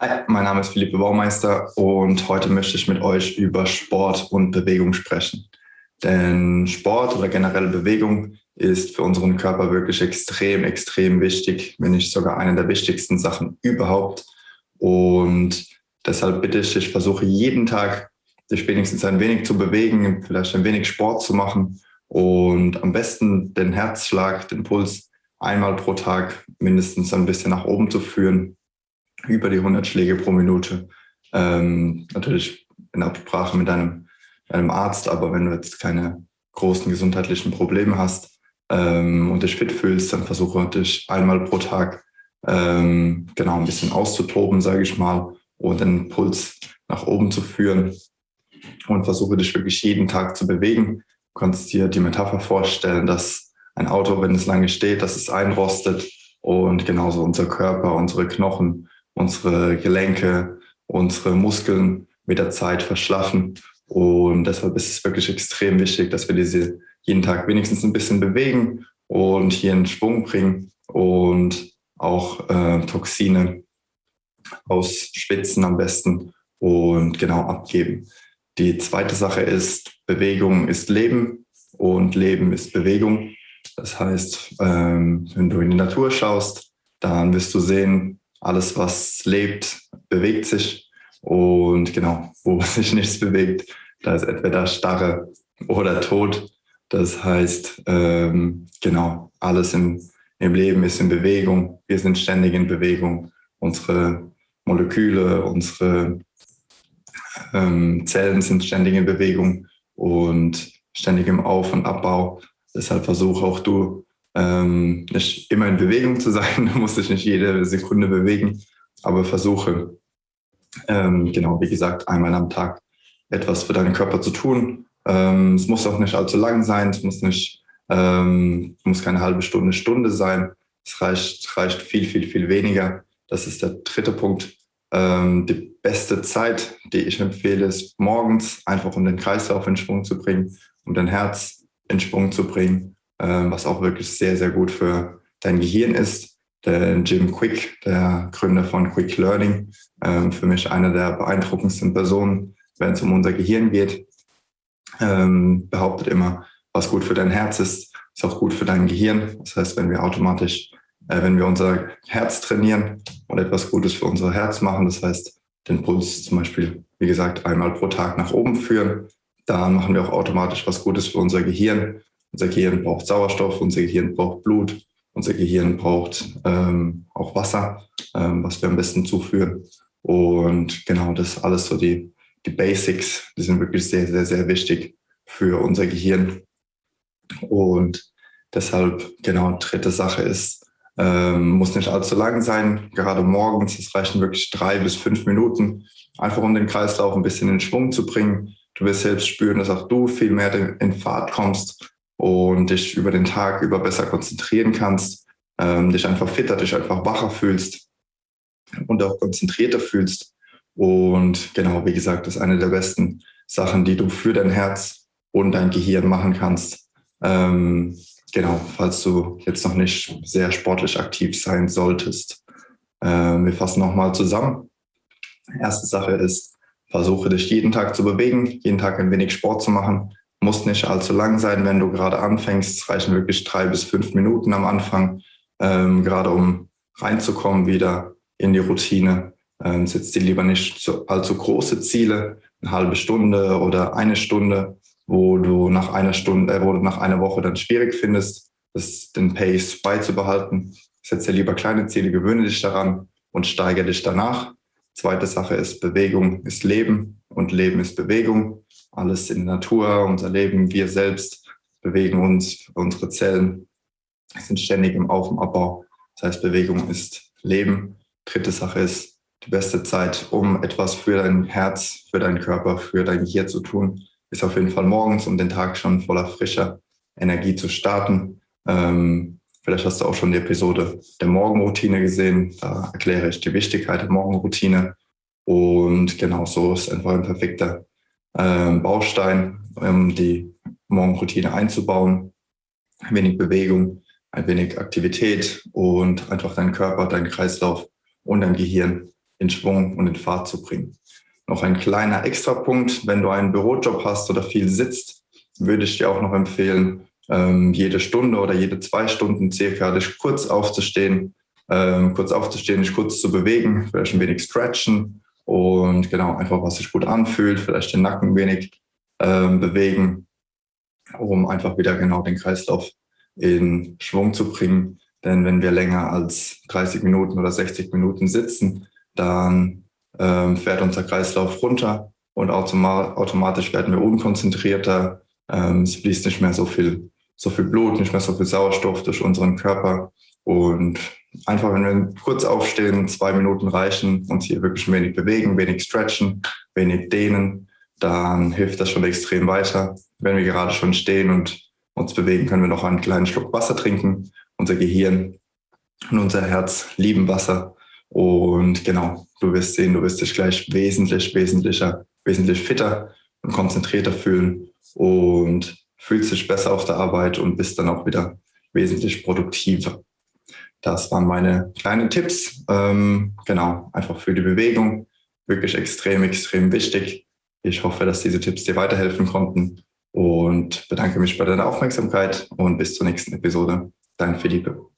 Hi, mein Name ist Philippe Baumeister und heute möchte ich mit euch über Sport und Bewegung sprechen. Denn Sport oder generelle Bewegung ist für unseren Körper wirklich extrem, extrem wichtig, wenn nicht sogar eine der wichtigsten Sachen überhaupt. Und deshalb bitte ich dich, versuche jeden Tag dich wenigstens ein wenig zu bewegen, vielleicht ein wenig Sport zu machen und am besten den Herzschlag, den Puls einmal pro Tag mindestens ein bisschen nach oben zu führen über die 100 Schläge pro Minute. Ähm, natürlich in Absprache mit einem, einem Arzt, aber wenn du jetzt keine großen gesundheitlichen Probleme hast ähm, und dich fit fühlst, dann versuche dich einmal pro Tag ähm, genau ein bisschen auszutoben, sage ich mal, und den Puls nach oben zu führen und versuche dich wirklich jeden Tag zu bewegen. Du kannst dir die Metapher vorstellen, dass ein Auto, wenn es lange steht, dass es einrostet und genauso unser Körper, unsere Knochen unsere Gelenke, unsere Muskeln mit der Zeit verschlafen. Und deshalb ist es wirklich extrem wichtig, dass wir diese jeden Tag wenigstens ein bisschen bewegen und hier in Schwung bringen und auch äh, Toxine aus Spitzen am besten und genau abgeben. Die zweite Sache ist, Bewegung ist Leben und Leben ist Bewegung. Das heißt, ähm, wenn du in die Natur schaust, dann wirst du sehen, alles, was lebt, bewegt sich. Und genau, wo sich nichts bewegt, da ist entweder Starre oder Tod. Das heißt, ähm, genau, alles im, im Leben ist in Bewegung. Wir sind ständig in Bewegung. Unsere Moleküle, unsere ähm, Zellen sind ständig in Bewegung und ständig im Auf- und Abbau. Deshalb versuche auch du ähm, nicht immer in Bewegung zu sein, muss ich nicht jede Sekunde bewegen, aber versuche, ähm, genau, wie gesagt, einmal am Tag etwas für deinen Körper zu tun. Ähm, es muss auch nicht allzu lang sein, es muss nicht, ähm, muss keine halbe Stunde, Stunde sein. Es reicht, reicht viel, viel, viel weniger. Das ist der dritte Punkt. Ähm, die beste Zeit, die ich empfehle, ist morgens, einfach um den Kreislauf in Schwung zu bringen, um dein Herz in Schwung zu bringen was auch wirklich sehr, sehr gut für dein Gehirn ist. Der Jim Quick, der Gründer von Quick Learning, ähm, für mich eine der beeindruckendsten Personen, wenn es um unser Gehirn geht, ähm, behauptet immer, was gut für dein Herz ist, ist auch gut für dein Gehirn. Das heißt, wenn wir automatisch, äh, wenn wir unser Herz trainieren und etwas Gutes für unser Herz machen, das heißt, den Puls zum Beispiel, wie gesagt, einmal pro Tag nach oben führen, dann machen wir auch automatisch was Gutes für unser Gehirn unser Gehirn braucht Sauerstoff, unser Gehirn braucht Blut, unser Gehirn braucht ähm, auch Wasser, ähm, was wir am besten zuführen. Und genau das alles so die, die Basics, die sind wirklich sehr, sehr, sehr wichtig für unser Gehirn. Und deshalb, genau, dritte Sache ist, ähm, muss nicht allzu lang sein, gerade morgens. Es reichen wirklich drei bis fünf Minuten, einfach um den Kreislauf ein bisschen in Schwung zu bringen. Du wirst selbst spüren, dass auch du viel mehr in Fahrt kommst und dich über den Tag über besser konzentrieren kannst, ähm, dich einfach fitter, dich einfach wacher fühlst und auch konzentrierter fühlst. Und genau, wie gesagt, das ist eine der besten Sachen, die du für dein Herz und dein Gehirn machen kannst. Ähm, genau, falls du jetzt noch nicht sehr sportlich aktiv sein solltest. Ähm, wir fassen nochmal zusammen. Erste Sache ist, versuche dich jeden Tag zu bewegen, jeden Tag ein wenig Sport zu machen, muss nicht allzu lang sein, wenn du gerade anfängst. Es reichen wirklich drei bis fünf Minuten am Anfang, ähm, gerade um reinzukommen wieder in die Routine. Ähm, setz dir lieber nicht zu, allzu große Ziele, eine halbe Stunde oder eine Stunde, wo du nach einer Stunde, äh, wo du nach einer Woche dann schwierig findest, das, den Pace beizubehalten. Setz dir lieber kleine Ziele, gewöhne dich daran und steigere dich danach. Zweite Sache ist Bewegung ist Leben und Leben ist Bewegung alles in der Natur, unser Leben, wir selbst bewegen uns, unsere Zellen sind ständig im Auf- und Abbau. Das heißt, Bewegung ist Leben. Dritte Sache ist die beste Zeit, um etwas für dein Herz, für deinen Körper, für dein Gehirn zu tun, ist auf jeden Fall morgens, um den Tag schon voller frischer Energie zu starten. Ähm, vielleicht hast du auch schon die Episode der Morgenroutine gesehen. Da erkläre ich die Wichtigkeit der Morgenroutine. Und genau so ist einfach ein perfekter ähm, Baustein, um die Morgenroutine einzubauen. Ein wenig Bewegung, ein wenig Aktivität und einfach dein Körper, dein Kreislauf und dein Gehirn in Schwung und in Fahrt zu bringen. Noch ein kleiner Extrapunkt, wenn du einen Bürojob hast oder viel sitzt, würde ich dir auch noch empfehlen, ähm, jede Stunde oder jede zwei Stunden circa dich kurz aufzustehen, ähm, kurz aufzustehen, dich kurz zu bewegen, vielleicht ein wenig stretchen und genau einfach, was sich gut anfühlt, vielleicht den Nacken ein wenig ähm, bewegen, um einfach wieder genau den Kreislauf in Schwung zu bringen. Denn wenn wir länger als 30 Minuten oder 60 Minuten sitzen, dann ähm, fährt unser Kreislauf runter und automatisch werden wir unkonzentrierter. Ähm, es fließt nicht mehr so viel, so viel Blut, nicht mehr so viel Sauerstoff durch unseren Körper. Und einfach, wenn wir kurz aufstehen, zwei Minuten reichen, uns hier wirklich wenig bewegen, wenig stretchen, wenig dehnen, dann hilft das schon extrem weiter. Wenn wir gerade schon stehen und uns bewegen, können wir noch einen kleinen Schluck Wasser trinken. Unser Gehirn und unser Herz lieben Wasser. Und genau, du wirst sehen, du wirst dich gleich wesentlich, wesentlicher, wesentlich fitter und konzentrierter fühlen und fühlst dich besser auf der Arbeit und bist dann auch wieder wesentlich produktiver. Das waren meine kleinen Tipps. Ähm, genau, einfach für die Bewegung. Wirklich extrem, extrem wichtig. Ich hoffe, dass diese Tipps dir weiterhelfen konnten und bedanke mich bei deiner Aufmerksamkeit und bis zur nächsten Episode. Dein Philippe.